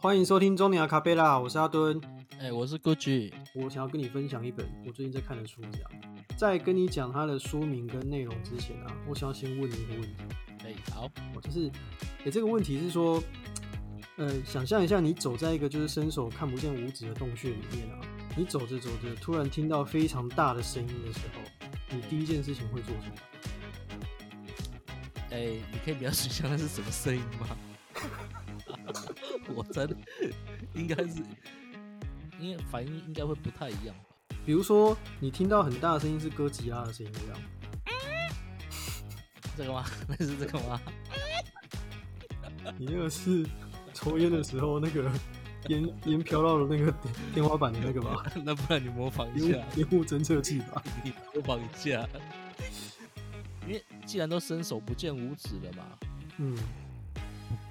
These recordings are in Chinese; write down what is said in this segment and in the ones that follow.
欢迎收听中年阿卡贝拉，我是阿敦。哎、我是 Gucci，我想要跟你分享一本我最近在看的书，这样。在跟你讲它的书名跟内容之前啊，我想要先问你一个问题，哎、好，我就是，哎、这个问题是说，呃，想象一下你走在一个就是伸手看不见五指的洞穴里面啊，你走着走着，突然听到非常大的声音的时候，你第一件事情会做什么？哎、你可以描述一下那是什么声音吗？我真的 应该是，因为反应应该会不太一样吧。比如说，你听到很大的声音是哥吉拉的声音，这样。这个吗？那是这个吗？你那个是抽烟的时候那个烟烟飘到了那个天天花板的那个吧？那不然你模仿一下，烟雾侦测器吧？你模仿一下。因为既然都伸手不见五指了嘛，嗯，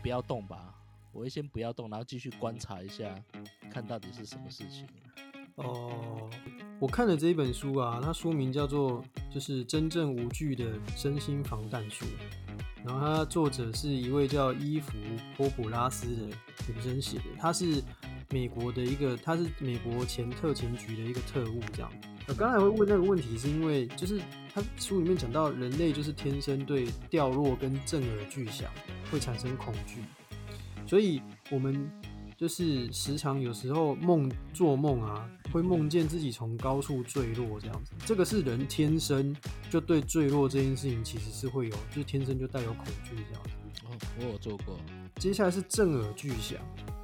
不要动吧。我会先不要动，然后继续观察一下，看到底是什么事情。哦，我看了这一本书啊，它书名叫做就是真正无惧的身心防弹术，然后它作者是一位叫伊芙波普拉斯的女生写的，她是美国的一个，她是美国前特勤局的一个特务这样。我刚才会问那个问题，是因为就是他书里面讲到人类就是天生对掉落跟震耳巨响会产生恐惧，所以我们就是时常有时候梦做梦啊，会梦见自己从高处坠落这样子。这个是人天生就对坠落这件事情其实是会有，就是天生就带有恐惧这样子。哦，我有做过。接下来是震耳巨响，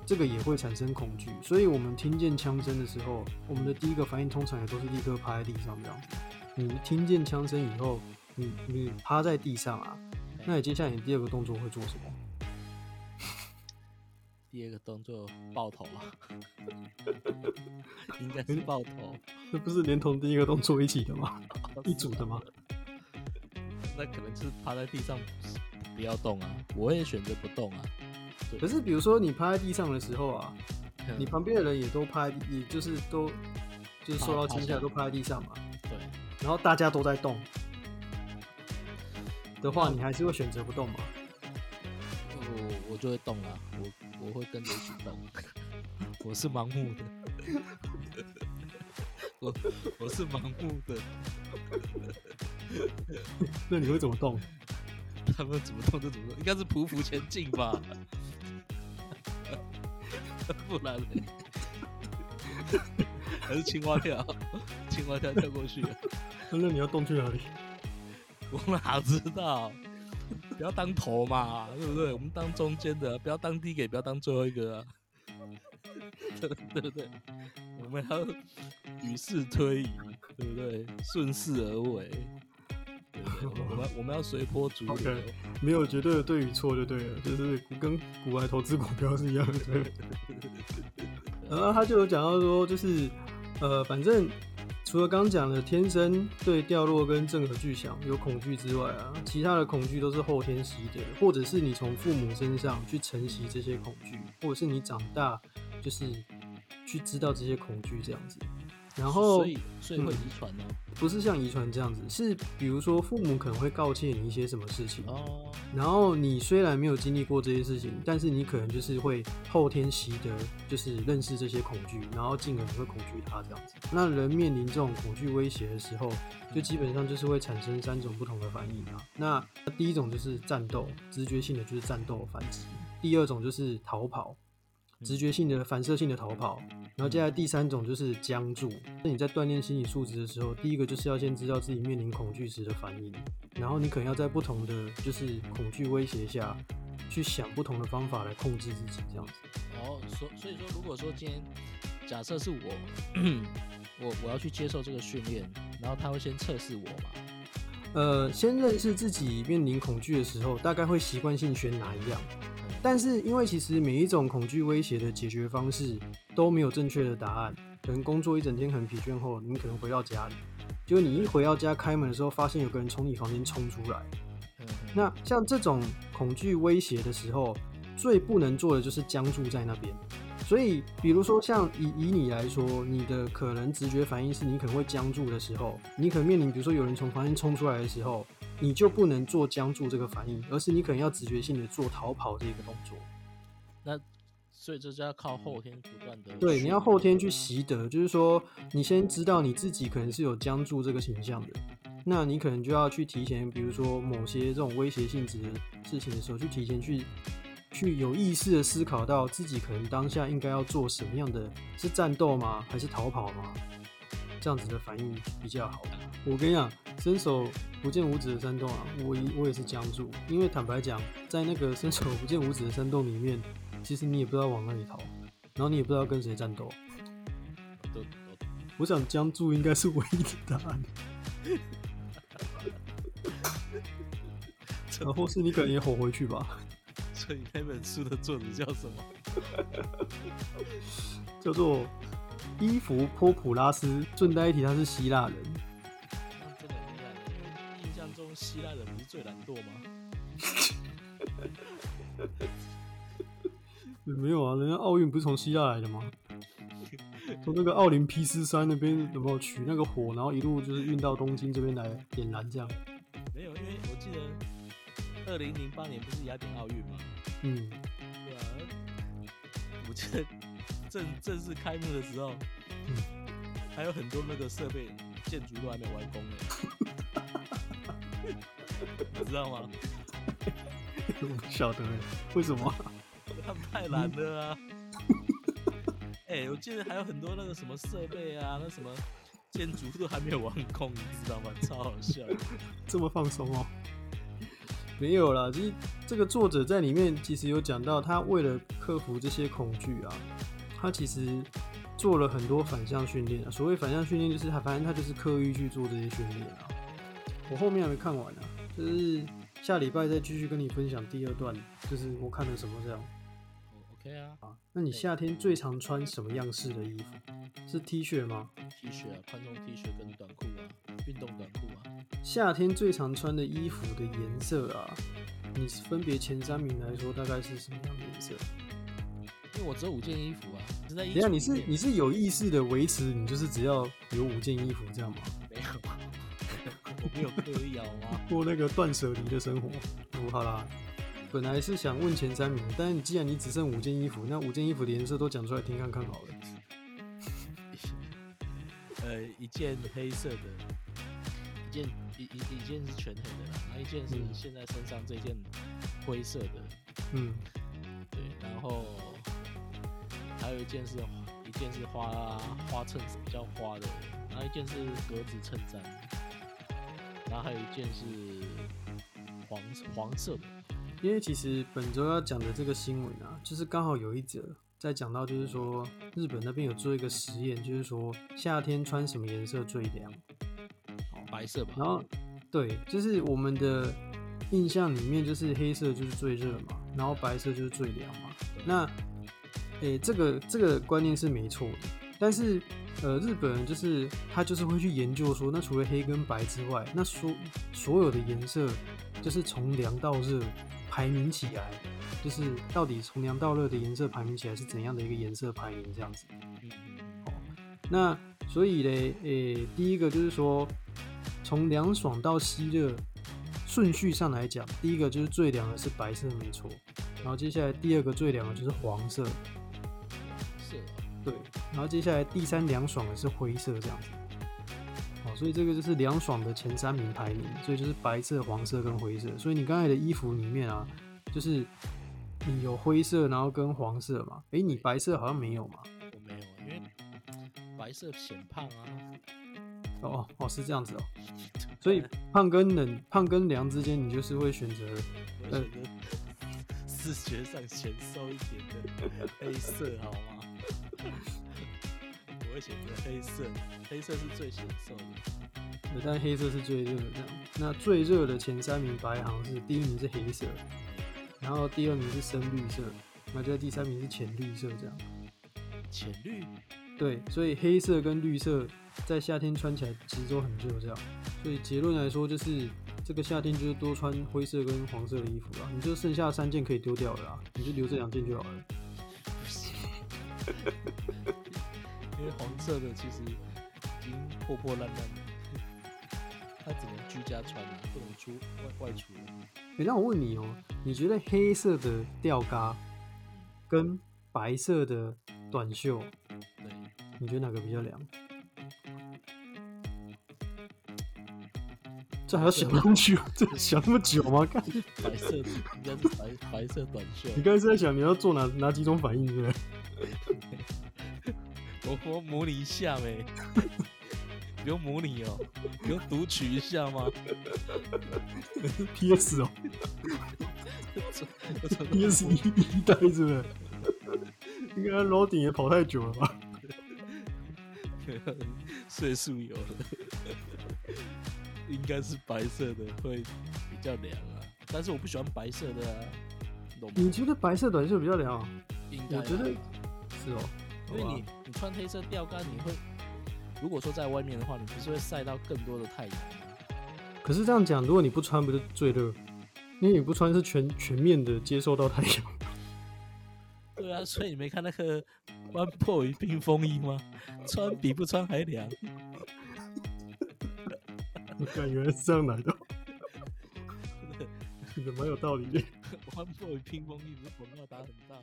这个也会产生恐惧，所以我们听见枪声的时候，我们的第一个反应通常也都是立刻趴在地上这样子。你听见枪声以后，你你趴在地上啊，那你接下来你第二个动作会做什么？第二个动作爆头啊，应该是爆头。这不是连同第一个动作一起的吗？一组的吗？那可能是趴在地上不要动啊，我也选择不动啊。可是比如说你趴在地上的时候啊，嗯你旁边的人也都趴也就是都就是受到惊吓都趴在地上嘛，对，然后大家都在动的话，你还是会选择不动嘛？就会动了，我我会跟着一起动。我是盲目的，我我是盲目的，那你会怎么动？他们怎么动就怎么动，应该是匍匐前进吧？不然呢？还是青蛙跳？青蛙跳跳过去？那你要动去哪里？我哪知道？不要当头嘛，对不对？我们当中间的，不要当第一个，也不要当最后一个啊，对 对不对？我们要与世推移，对不对？顺势而为，对不对？我们我们要随波逐流没有绝对的对与错就对了，就是跟股外投资股票是一样的。然后他就有讲到说，就是呃，反正除了刚讲的天生对掉落跟震耳巨响有恐惧之外啊，其他的恐惧都是后天习得，或者是你从父母身上去承袭这些恐惧，或者是你长大就是去知道这些恐惧这样子。然后所以所以会遗传呢？不是像遗传这样子，是比如说父母可能会告诫你一些什么事情，哦，然后你虽然没有经历过这些事情，但是你可能就是会后天习得，就是认识这些恐惧，然后进而你会恐惧它这样子。那人面临这种恐惧威胁的时候，就基本上就是会产生三种不同的反应啊。那第一种就是战斗，直觉性的就是战斗反击；第二种就是逃跑，直觉性的反射性的逃跑。然后接下来第三种就是僵住。那你在锻炼心理素质的时候，第一个就是要先知道自己面临恐惧时的反应，然后你可能要在不同的就是恐惧威胁下，去想不同的方法来控制自己，这样子。哦，所所以说，如果说今天假设是我，我我要去接受这个训练，然后他会先测试我嘛？呃，先认识自己面临恐惧的时候，大概会习惯性选哪一样。但是因为其实每一种恐惧威胁的解决方式都没有正确的答案，可能工作一整天很疲倦后，你可能回到家里，就你一回到家开门的时候，发现有个人从你房间冲出来。嗯那像这种恐惧威胁的时候，最不能做的就是僵住在那边。所以，比如说像以以你来说，你的可能直觉反应是你可能会僵住的时候，你可能面临比如说有人从房间冲出来的时候，你就不能做僵住这个反应，而是你可能要直觉性的做逃跑这个动作。那所以这就要靠后天不断的。对，你要后天去习得，就是说你先知道你自己可能是有僵住这个形象的，那你可能就要去提前，比如说某些这种威胁性质的事情的时候，去提前去去有意识的思考到自己可能当下应该要做什么样的，是战斗吗，还是逃跑吗？这样子的反应比较好。我跟你讲，伸手不见五指的山洞啊，我我也是僵住，因为坦白讲，在那个伸手不见五指的山洞里面。其实你也不知道往哪里逃，然后你也不知道跟谁战斗。我想僵住应该是唯一的。答案。然后是你可能也吼回去吧。所以那本书的作者叫什么？叫做伊芙波普拉斯。顺带一提，他是希腊人。希腊人不是最懒惰吗？没有啊，人家奥运不是从希腊来的吗？从那个奥林匹斯山那边有没有取那个火，然后一路就是运到东京这边来点燃这样？没有，因为我记得二零零八年不是雅典奥运吗？嗯，对啊，我记得正正式开幕的时候，嗯，还有很多那个设备建筑都还没完工呢，你 知道吗？我不晓得，为什么？他们太懒了啊！哎，我记得还有很多那个什么设备啊，那什么建筑都还没有完工，你知道吗？超好笑！这么放松哦？没有啦，其实这个作者在里面其实有讲到，他为了克服这些恐惧啊，他其实做了很多反向训练啊。所谓反向训练，就是他反正他就是刻意去做这些训练啊。我后面还没看完呢，就是下礼拜再继续跟你分享第二段，就是我看了什么这样。OK 啊，啊，那你夏天最常穿什么样式的衣服？是 T 恤吗？T 恤啊，宽松 T 恤跟短裤啊，运动短裤啊。夏天最常穿的衣服的颜色啊，你分别前三名来说，大概是什么样的颜色？因为我只有五件衣服啊。等下你是你是有意识的维持，你就是只要有五件衣服这样吗？没有，我没有刻意啊，过那个断舍离的生活。哦好啦。本来是想问前三名，但是既然你只剩五件衣服，那五件衣服的颜色都讲出来听看看好了。呃，一件黑色的，一件一一一件是全黑的啦，那一件是现在身上这件灰色的，嗯，对，然后还有一件是一件是花花衬比较花的，然后一件是格子衬衫，然后还有一件是黄黄色的。因为其实本周要讲的这个新闻啊，就是刚好有一则在讲到，就是说日本那边有做一个实验，就是说夏天穿什么颜色最凉？哦，白色吧。然后，对，就是我们的印象里面，就是黑色就是最热嘛，然后白色就是最凉嘛。那，诶，这个这个观念是没错的，但是呃，日本人就是他就是会去研究说，那除了黑跟白之外，那所所有的颜色就是从凉到热。排名起来，就是到底从凉到热的颜色排名起来是怎样的一个颜色排名这样子。嗯哦，那所以嘞，诶，第一个就是说，从凉爽到吸热顺序上来讲，第一个就是最凉的是白色，没错。然后接下来第二个最凉的就是黄色。色。对。然后接下来第三凉爽的是灰色这样子。哦所以这个就是凉爽的前三名排名，所以就是白色、黄色跟灰色。所以你刚才的衣服里面啊，就是你有灰色，然后跟黄色嘛。哎，你白色好像没有嘛？我没有，因为白色显胖啊。哦哦，是这样子哦。所以胖跟冷、胖跟凉之间，你就是会选择呃视觉上显瘦一点的黑色，好吗？会选择黑色，黑色是最显瘦的。但黑色是最热的。那最热的前三名排行是：第一名是黑色，然后第二名是深绿色，那就第三名是浅绿色。这样，浅绿？对，所以黑色跟绿色在夏天穿起来其实都很热。这样，所以结论来说，就是这个夏天就是多穿灰色跟黄色的衣服啦。你就剩下三件可以丢掉了啦，你就留这两件就好了。因为黄色的其实已经破破烂烂了，它只能居家穿不能出外外出。哎，那我问你哦，你觉得黑色的吊嘎跟白色的短袖，对，你觉得哪个比较凉？这还要想那么久？这想那么久吗？看，白色的应该是白白色短袖。你刚才是在想你要做哪哪几种反应，对不对？我我模拟一下呗？不用模拟哦，不用读取一下吗？PS 哦，PS 一一代是不是？应该 loading 也跑太久了吧？岁数有了，应该是白色的会比较凉啊。但是我不喜欢白色的啊，你觉得白色短袖比较凉啊？应该啊我觉得是哦，因为你你穿黑色吊杆，你会如果说在外面的话，你不是会晒到更多的太阳吗？可是这样讲，如果你不穿，不是最热？因为你不穿是全全面的接受到太阳。对啊，所以你没看那个湾破与冰风衣吗？穿比不穿还凉。我感原来是这样来的，蛮有道理的。穿破与冰风衣不是广告打很大吗？